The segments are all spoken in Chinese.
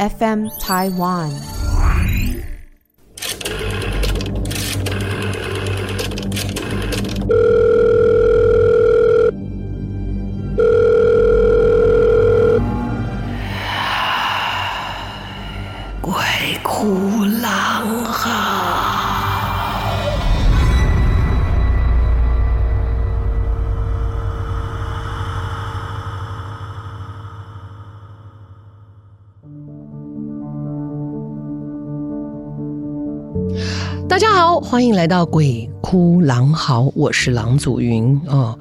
FM Taiwan。欢迎来到《鬼哭狼嚎》，我是郎祖云哦。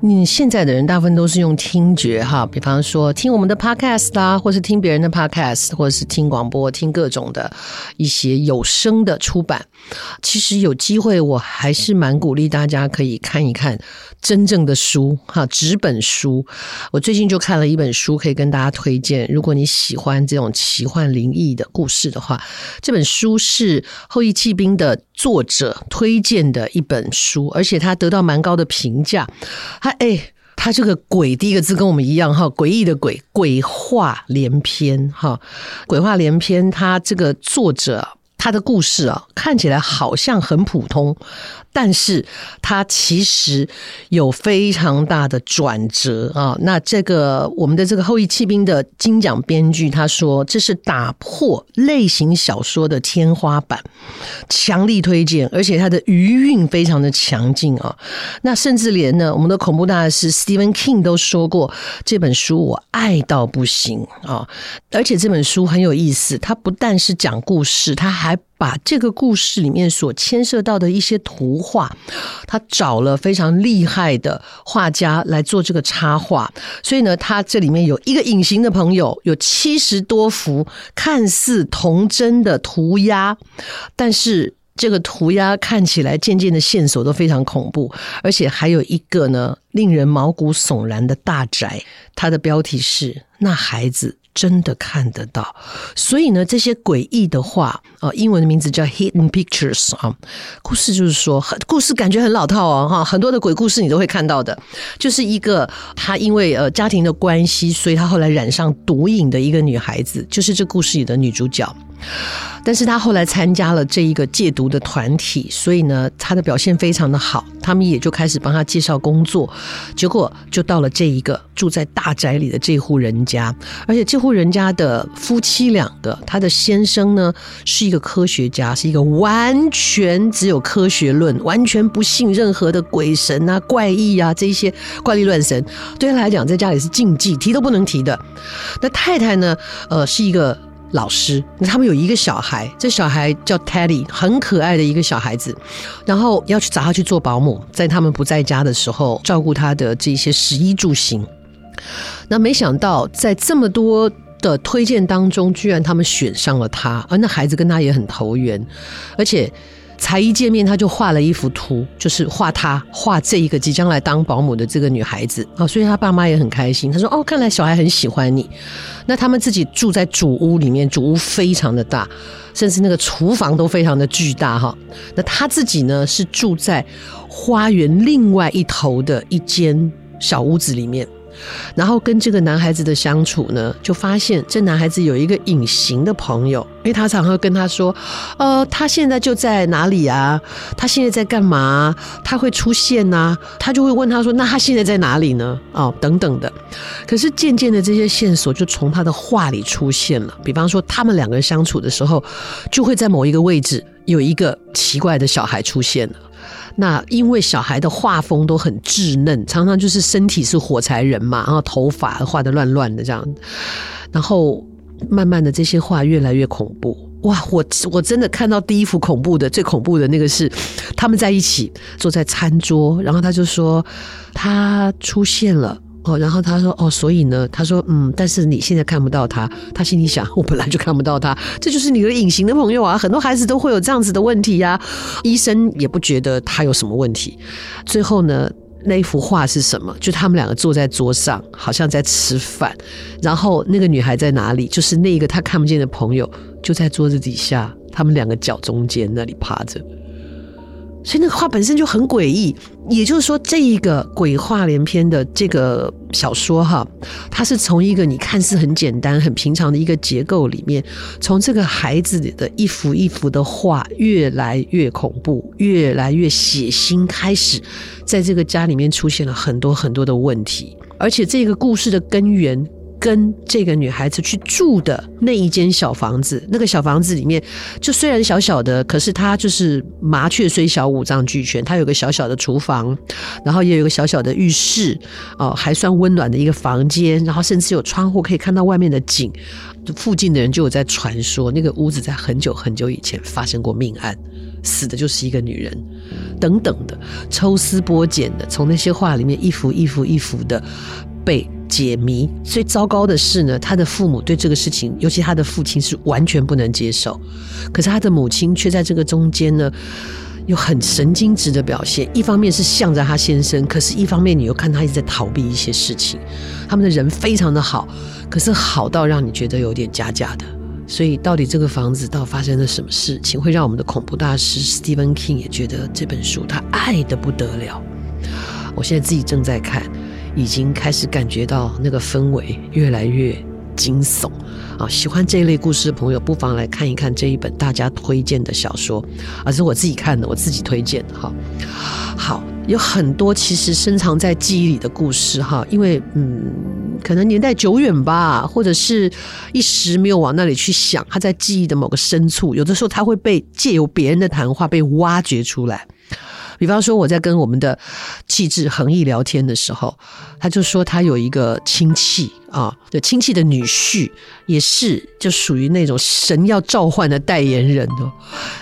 你现在的人大部分都是用听觉哈，比方说听我们的 podcast 啦，或是听别人的 podcast，或者是听广播，听各种的一些有声的出版。其实有机会，我还是蛮鼓励大家可以看一看真正的书哈，纸本书。我最近就看了一本书，可以跟大家推荐。如果你喜欢这种奇幻灵异的故事的话，这本书是《后羿弃兵》的作者推荐的一本书，而且他得到蛮高的评价。他哎，他这个“鬼”第一个字跟我们一样哈，诡异的“鬼”，鬼话连篇哈，鬼话连篇。他这个作者。他的故事啊，看起来好像很普通，但是他其实有非常大的转折啊。那这个我们的这个后裔弃兵的金奖编剧他说，这是打破类型小说的天花板，强力推荐，而且他的余韵非常的强劲啊。那甚至连呢，我们的恐怖大师 Stephen King 都说过，这本书我爱到不行啊。而且这本书很有意思，它不但是讲故事，它还把这个故事里面所牵涉到的一些图画，他找了非常厉害的画家来做这个插画，所以呢，他这里面有一个隐形的朋友，有七十多幅看似童真的涂鸦，但是这个涂鸦看起来渐渐的线索都非常恐怖，而且还有一个呢，令人毛骨悚然的大宅，它的标题是《那孩子》。真的看得到，所以呢，这些诡异的画啊，英文的名字叫 Hidden Pictures 啊，故事就是说，很故事感觉很老套哦，哈，很多的鬼故事你都会看到的，就是一个她因为呃家庭的关系，所以她后来染上毒瘾的一个女孩子，就是这故事里的女主角。但是他后来参加了这一个戒毒的团体，所以呢，他的表现非常的好，他们也就开始帮他介绍工作，结果就到了这一个住在大宅里的这户人家，而且这户人家的夫妻两个，他的先生呢是一个科学家，是一个完全只有科学论，完全不信任何的鬼神啊、怪异啊这些怪力乱神，对他来讲在家里是禁忌，提都不能提的。那太太呢，呃，是一个。老师，他们有一个小孩，这小孩叫 Teddy，很可爱的一个小孩子，然后要去找他去做保姆，在他们不在家的时候，照顾他的这些食衣住行。那没想到，在这么多的推荐当中，居然他们选上了他，而那孩子跟他也很投缘，而且。才一见面，他就画了一幅图，就是画他画这一个即将来当保姆的这个女孩子啊，所以他爸妈也很开心。他说：“哦，看来小孩很喜欢你。”那他们自己住在主屋里面，主屋非常的大，甚至那个厨房都非常的巨大哈。那他自己呢，是住在花园另外一头的一间小屋子里面。然后跟这个男孩子的相处呢，就发现这男孩子有一个隐形的朋友，因为他常常跟他说：“呃，他现在就在哪里啊？他现在在干嘛？他会出现呐、？”他就会问他说：“那他现在在哪里呢？”哦，等等的。可是渐渐的，这些线索就从他的话里出现了。比方说，他们两个人相处的时候，就会在某一个位置有一个奇怪的小孩出现了。那因为小孩的画风都很稚嫩，常常就是身体是火柴人嘛，然后头发画的乱乱的这样，然后慢慢的这些画越来越恐怖。哇，我我真的看到第一幅恐怖的，最恐怖的那个是他们在一起坐在餐桌，然后他就说他出现了，哦，然后他说哦，所以呢，他说嗯，但是你现在看不到他，他心里想，我本来就看不到他，这就是你的隐形的朋友啊。很多孩子都会有这样子的问题呀、医生也不觉得他有什么问题。最后呢，那一幅画是什么？就他们两个坐在桌上，好像在吃饭，然后那个女孩在哪里？就是那个他看不见的朋友就在桌子底下，他们两个脚中间那里趴着。所以那个画本身就很诡异，也就是说，这一个鬼话连篇的这个小说哈，它是从一个你看似很简单、很平常的一个结构里面，从这个孩子的一幅一幅的画越来越恐怖、越来越血腥开始，在这个家里面出现了很多很多的问题，而且这个故事的根源。跟这个女孩子去住的那一间小房子，那个小房子里面，就虽然小小的，可是它就是麻雀虽小，五脏俱全。它有个小小的厨房，然后也有个小小的浴室，哦，还算温暖的一个房间，然后甚至有窗户可以看到外面的景。附近的人就有在传说，那个屋子在很久很久以前发生过命案，死的就是一个女人，等等的，抽丝剥茧的，从那些画里面一幅一幅一幅的被。解谜，最糟糕的是呢，他的父母对这个事情，尤其他的父亲是完全不能接受，可是他的母亲却在这个中间呢，有很神经质的表现。一方面是向着他先生，可是一方面你又看他一直在逃避一些事情。他们的人非常的好，可是好到让你觉得有点假假的。所以到底这个房子到底发生了什么事情，会让我们的恐怖大师 Stephen King 也觉得这本书他爱的不得了。我现在自己正在看。已经开始感觉到那个氛围越来越惊悚啊！喜欢这一类故事的朋友，不妨来看一看这一本大家推荐的小说，而是我自己看的，我自己推荐的哈。好，有很多其实深藏在记忆里的故事哈，因为嗯，可能年代久远吧，或者是一时没有往那里去想，它在记忆的某个深处，有的时候它会被借由别人的谈话被挖掘出来。比方说，我在跟我们的气质恒毅聊天的时候，他就说他有一个亲戚啊，就亲戚的女婿也是就属于那种神要召唤的代言人哦。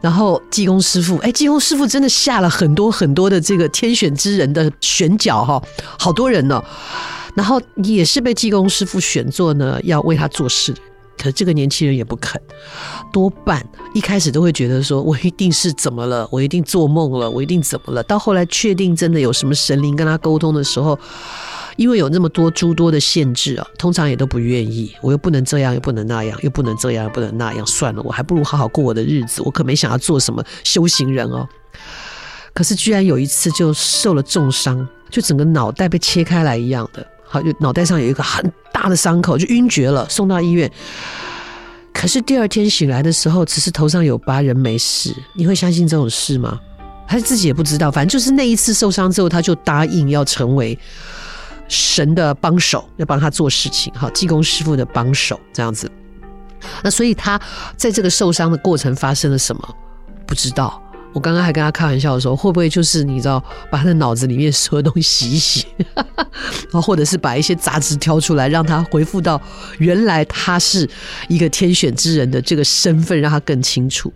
然后济公师傅，哎，济公师傅真的下了很多很多的这个天选之人的选角哈，好多人呢。然后也是被济公师傅选做呢，要为他做事。可这个年轻人也不肯，多半一开始都会觉得说，我一定是怎么了，我一定做梦了，我一定怎么了。到后来确定真的有什么神灵跟他沟通的时候，因为有那么多诸多的限制啊，通常也都不愿意。我又不能这样，又不能那样，又不能这样，又不能那样，算了，我还不如好好过我的日子。我可没想要做什么修行人哦。可是居然有一次就受了重伤，就整个脑袋被切开来一样的。好，就脑袋上有一个很大的伤口，就晕厥了，送到医院。可是第二天醒来的时候，只是头上有疤，人没事。你会相信这种事吗？他自己也不知道。反正就是那一次受伤之后，他就答应要成为神的帮手，要帮他做事情。好，济公师傅的帮手这样子。那所以他在这个受伤的过程发生了什么？不知道。我刚刚还跟他开玩笑的时候，会不会就是你知道，把他的脑子里面所有东西洗一洗，然后或者是把一些杂质挑出来，让他恢复到原来他是一个天选之人的这个身份，让他更清楚。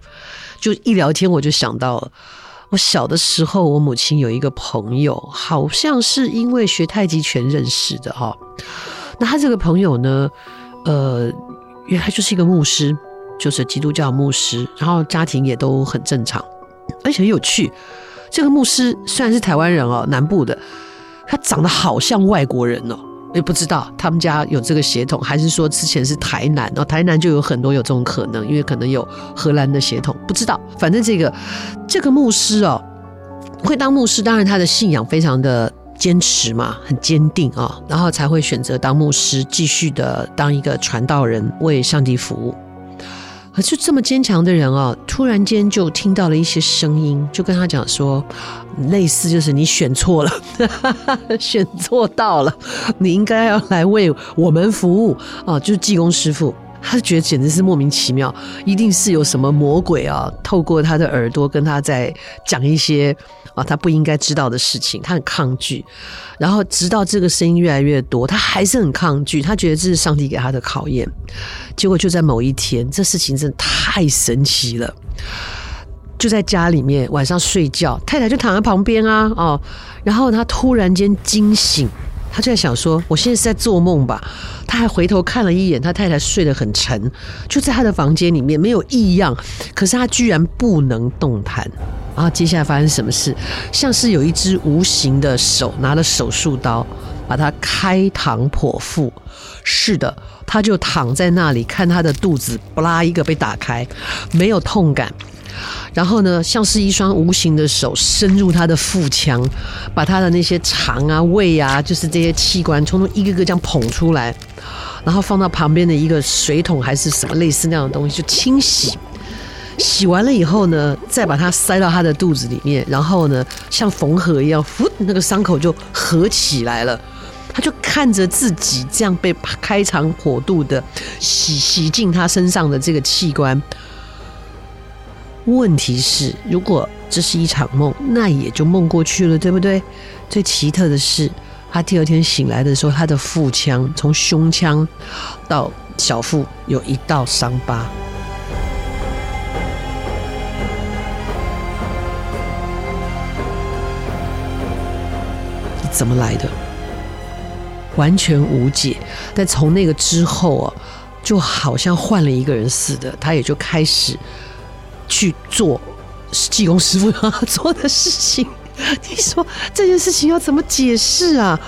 就一聊天，我就想到了，我小的时候，我母亲有一个朋友，好像是因为学太极拳认识的哈。那他这个朋友呢，呃，原来就是一个牧师，就是基督教牧师，然后家庭也都很正常。而且很有趣，这个牧师虽然是台湾人哦，南部的，他长得好像外国人哦，也不知道他们家有这个血统，还是说之前是台南哦，台南就有很多有这种可能，因为可能有荷兰的血统，不知道。反正这个这个牧师哦，会当牧师，当然他的信仰非常的坚持嘛，很坚定啊，然后才会选择当牧师，继续的当一个传道人，为上帝服务。可是这么坚强的人啊，突然间就听到了一些声音，就跟他讲说，类似就是你选错了，选错道了，你应该要来为我们服务啊，就是济公师傅。他觉得简直是莫名其妙，一定是有什么魔鬼啊，透过他的耳朵跟他在讲一些啊他不应该知道的事情，他很抗拒。然后直到这个声音越来越多，他还是很抗拒。他觉得这是上帝给他的考验。结果就在某一天，这事情真的太神奇了。就在家里面晚上睡觉，太太就躺在旁边啊，哦，然后他突然间惊醒，他就在想说，我现在是在做梦吧？他还回头看了一眼，他太太睡得很沉，就在他的房间里面没有异样，可是他居然不能动弹。然后接下来发生什么事？像是有一只无形的手拿了手术刀，把他开膛破腹。是的，他就躺在那里看他的肚子，不拉一个被打开，没有痛感。然后呢，像是一双无形的手伸入他的腹腔，把他的那些肠啊、胃啊，就是这些器官，统统一个个这样捧出来，然后放到旁边的一个水桶还是什么类似那样的东西，就清洗。洗完了以后呢，再把它塞到他的肚子里面，然后呢，像缝合一样，那个伤口就合起来了。他就看着自己这样被开肠破肚的洗洗进他身上的这个器官。问题是，如果这是一场梦，那也就梦过去了，对不对？最奇特的是，他第二天醒来的时候，他的腹腔从胸腔到小腹有一道伤疤。怎么来的？完全无解。但从那个之后啊，就好像换了一个人似的，他也就开始。去做济公师傅要做的事情，你说这件事情要怎么解释啊？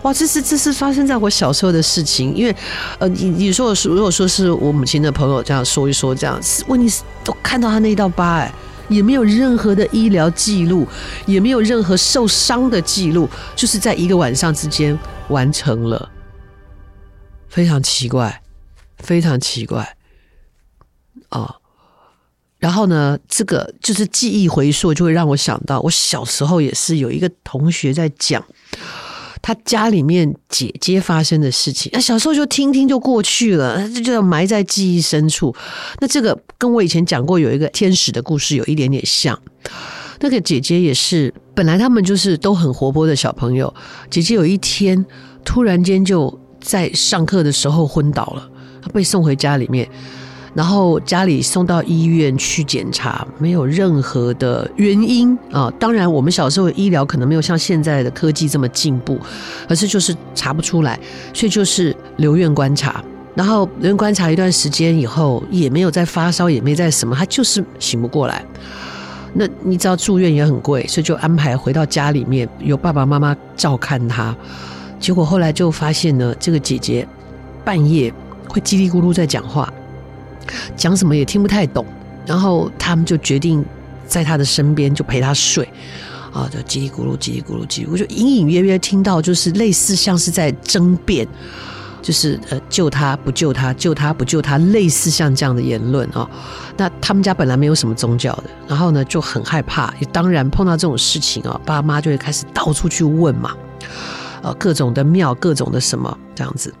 哇，这是这是发生在我小时候的事情，因为呃，你你说如果说是我母亲的朋友这样说一说，这样问题是都看到他那道疤，哎，也没有任何的医疗记录，也没有任何受伤的记录，就是在一个晚上之间完成了，非常奇怪，非常奇怪，啊。然后呢，这个就是记忆回溯，就会让我想到，我小时候也是有一个同学在讲他家里面姐姐发生的事情。那小时候就听听就过去了，就就埋在记忆深处。那这个跟我以前讲过有一个天使的故事有一点点像。那个姐姐也是，本来他们就是都很活泼的小朋友。姐姐有一天突然间就在上课的时候昏倒了，她被送回家里面。然后家里送到医院去检查，没有任何的原因啊。当然，我们小时候医疗可能没有像现在的科技这么进步，可是就是查不出来，所以就是留院观察。然后留院观察一段时间以后，也没有再发烧，也没再什么，他就是醒不过来。那你知道住院也很贵，所以就安排回到家里面，由爸爸妈妈照看他。结果后来就发现呢，这个姐姐半夜会叽里咕噜在讲话。讲什么也听不太懂，然后他们就决定在他的身边就陪他睡，啊，就叽里咕噜叽里咕噜叽里咕噜，我就隐隐约约听到就是类似像是在争辩，就是呃救他不救他，救他不救他，类似像这样的言论啊。那他们家本来没有什么宗教的，然后呢就很害怕，当然碰到这种事情啊，爸妈就会开始到处去问嘛，呃各种的庙，各种的什么这样子，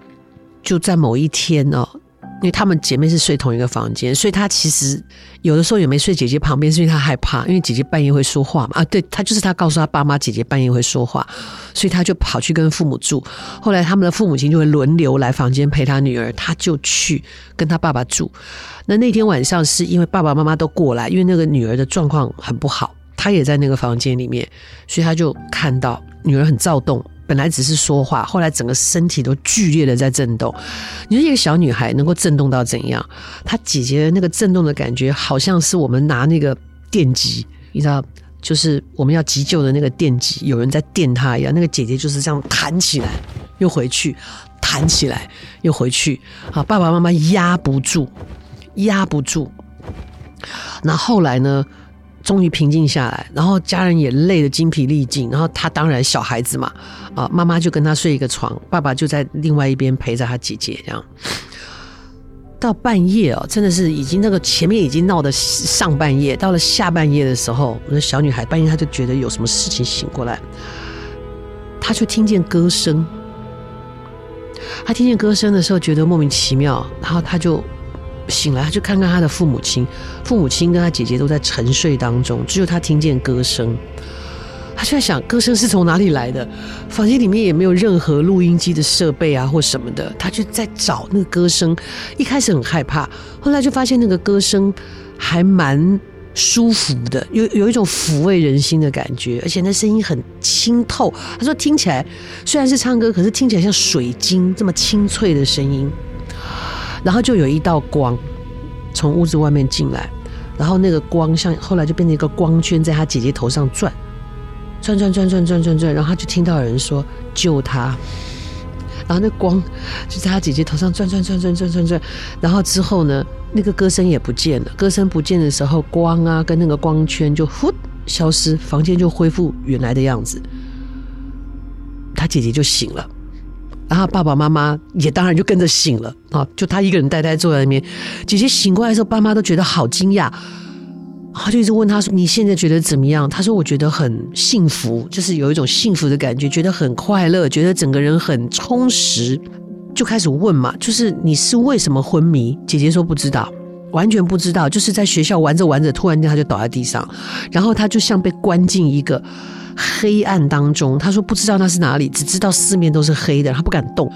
就在某一天呢。因为她们姐妹是睡同一个房间，所以她其实有的时候也没睡姐姐旁边，是因为她害怕，因为姐姐半夜会说话嘛。啊，对，她就是她告诉她爸妈姐姐半夜会说话，所以她就跑去跟父母住。后来他们的父母亲就会轮流来房间陪她女儿，她就去跟她爸爸住。那那天晚上是因为爸爸妈妈都过来，因为那个女儿的状况很不好，她也在那个房间里面，所以她就看到女儿很躁动。本来只是说话，后来整个身体都剧烈的在震动。你说一个小女孩能够震动到怎样？她姐姐的那个震动的感觉，好像是我们拿那个电击，你知道，就是我们要急救的那个电击，有人在电她一样。那个姐姐就是这样弹起来，又回去，弹起来，又回去。啊，爸爸妈妈压不住，压不住。那后来呢？终于平静下来，然后家人也累得精疲力尽，然后他当然小孩子嘛，啊，妈妈就跟他睡一个床，爸爸就在另外一边陪着他姐姐，这样到半夜哦，真的是已经那个前面已经闹得上半夜，到了下半夜的时候，我的小女孩半夜她就觉得有什么事情醒过来，她就听见歌声，她听见歌声的时候觉得莫名其妙，然后她就。醒来，他就看看他的父母亲，父母亲跟他姐姐都在沉睡当中，只有他听见歌声。他就在想，歌声是从哪里来的？房间里面也没有任何录音机的设备啊，或什么的。他就在找那个歌声，一开始很害怕，后来就发现那个歌声还蛮舒服的，有有一种抚慰人心的感觉，而且那声音很清透。他说听起来虽然是唱歌，可是听起来像水晶这么清脆的声音。然后就有一道光从屋子外面进来，然后那个光像后来就变成一个光圈在他姐姐头上转，转转转转转转转，然后他就听到有人说救他。然后那光就在他姐姐头上转转转转转转转，然后之后呢，那个歌声也不见了。歌声不见的时候，光啊跟那个光圈就呼消失，房间就恢复原来的样子。他姐姐就醒了，然后爸爸妈妈也当然就跟着醒了啊，就他一个人呆呆坐在那边。姐姐醒过来的时候，爸妈都觉得好惊讶。他就一直问他说：“你现在觉得怎么样？”他说：“我觉得很幸福，就是有一种幸福的感觉，觉得很快乐，觉得整个人很充实。”就开始问嘛，就是你是为什么昏迷？姐姐说不知道，完全不知道，就是在学校玩着玩着，突然间他就倒在地上，然后他就像被关进一个黑暗当中。他说不知道那是哪里，只知道四面都是黑的，他不敢动，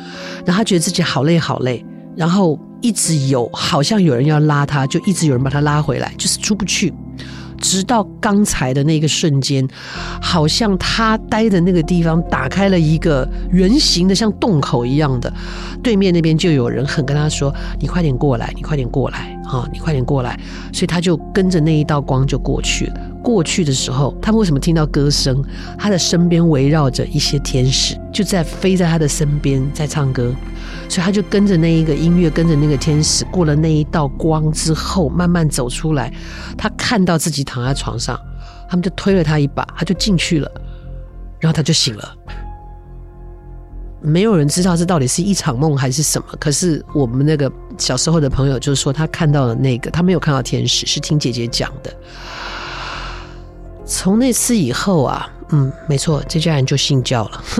然后他觉得自己好累好累，然后一直有好像有人要拉他，就一直有人把他拉回来，就是出不去。直到刚才的那个瞬间，好像他待的那个地方打开了一个圆形的，像洞口一样的，对面那边就有人很跟他说：“你快点过来，你快点过来，啊，你快点过来。”所以他就跟着那一道光就过去了。过去的时候，他们为什么听到歌声？他的身边围绕着一些天使，就在飞在他的身边，在唱歌。所以他就跟着那一个音乐，跟着那个天使，过了那一道光之后，慢慢走出来。他看到自己躺在床上，他们就推了他一把，他就进去了，然后他就醒了。没有人知道这到底是一场梦还是什么。可是我们那个小时候的朋友就是说，他看到了那个，他没有看到天使，是听姐姐讲的。从那次以后啊，嗯，没错，这家人就信教了。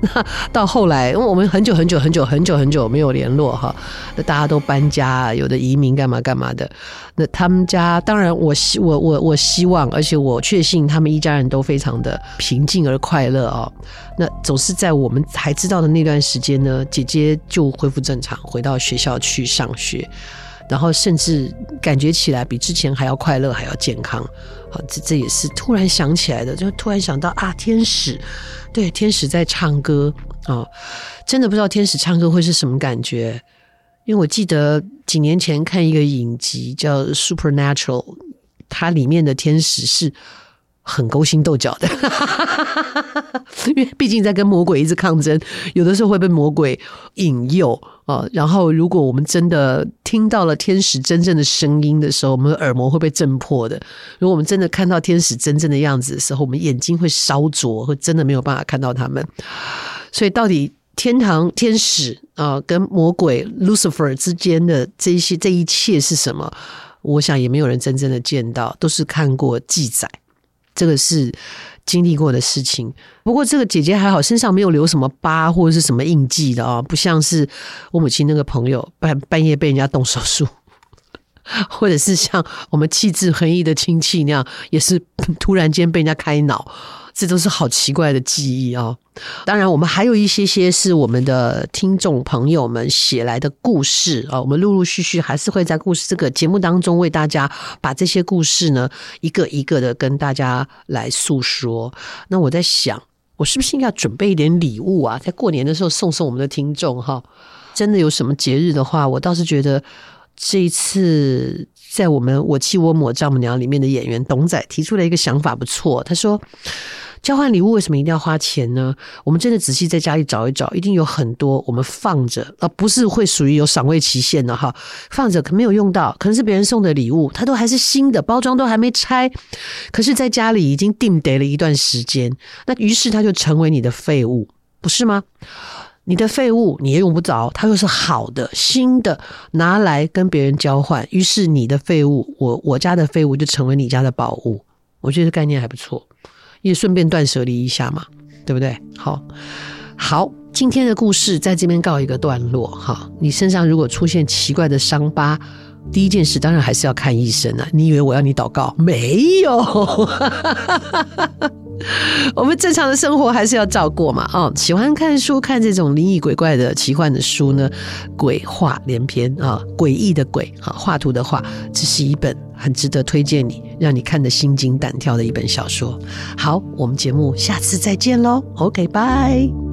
那到后来，因为我们很久很久很久很久很久没有联络哈，那大家都搬家，有的移民干嘛干嘛的。那他们家当然我希我我我希望，而且我确信他们一家人都非常的平静而快乐哦。那总是在我们还知道的那段时间呢，姐姐就恢复正常，回到学校去上学。然后甚至感觉起来比之前还要快乐，还要健康，好，这这也是突然想起来的，就突然想到啊，天使，对，天使在唱歌啊，真的不知道天使唱歌会是什么感觉，因为我记得几年前看一个影集叫《Supernatural》，它里面的天使是。很勾心斗角的，因为毕竟在跟魔鬼一直抗争，有的时候会被魔鬼引诱啊。然后，如果我们真的听到了天使真正的声音的时候，我们的耳膜会被震破的。如果我们真的看到天使真正的样子的时候，我们眼睛会烧灼，会真的没有办法看到他们。所以，到底天堂天使啊跟魔鬼 Lucifer 之间的这一些这一切是什么？我想也没有人真正的见到，都是看过记载。这个是经历过的事情，不过这个姐姐还好，身上没有留什么疤或者是什么印记的啊，不像是我母亲那个朋友半半夜被人家动手术，或者是像我们气质横溢的亲戚那样，也是突然间被人家开脑。这都是好奇怪的记忆啊！当然，我们还有一些些是我们的听众朋友们写来的故事啊，我们陆陆续续还是会在故事这个节目当中为大家把这些故事呢一个一个的跟大家来诉说。那我在想，我是不是应该准备一点礼物啊，在过年的时候送送我们的听众哈？真的有什么节日的话，我倒是觉得这一次。在我们我妻我母丈母娘里面的演员董仔提出了一个想法，不错。他说，交换礼物为什么一定要花钱呢？我们真的仔细在家里找一找，一定有很多我们放着，而不是会属于有赏味期限的哈。放着可没有用到，可能是别人送的礼物，它都还是新的，包装都还没拆，可是在家里已经定得了一段时间，那于是它就成为你的废物，不是吗？你的废物你也用不着，它又是好的新的，拿来跟别人交换，于是你的废物，我我家的废物就成为你家的宝物。我觉得概念还不错，也顺便断舍离一下嘛，对不对？好，好，今天的故事在这边告一个段落哈。你身上如果出现奇怪的伤疤，第一件事当然还是要看医生啊。你以为我要你祷告？没有。我们正常的生活还是要照过嘛。哦，喜欢看书，看这种灵异鬼怪的奇幻的书呢，鬼话连篇啊，诡异的鬼啊，画图的画，这是一本很值得推荐你，让你看得心惊胆跳的一本小说。好，我们节目下次再见喽。OK，拜。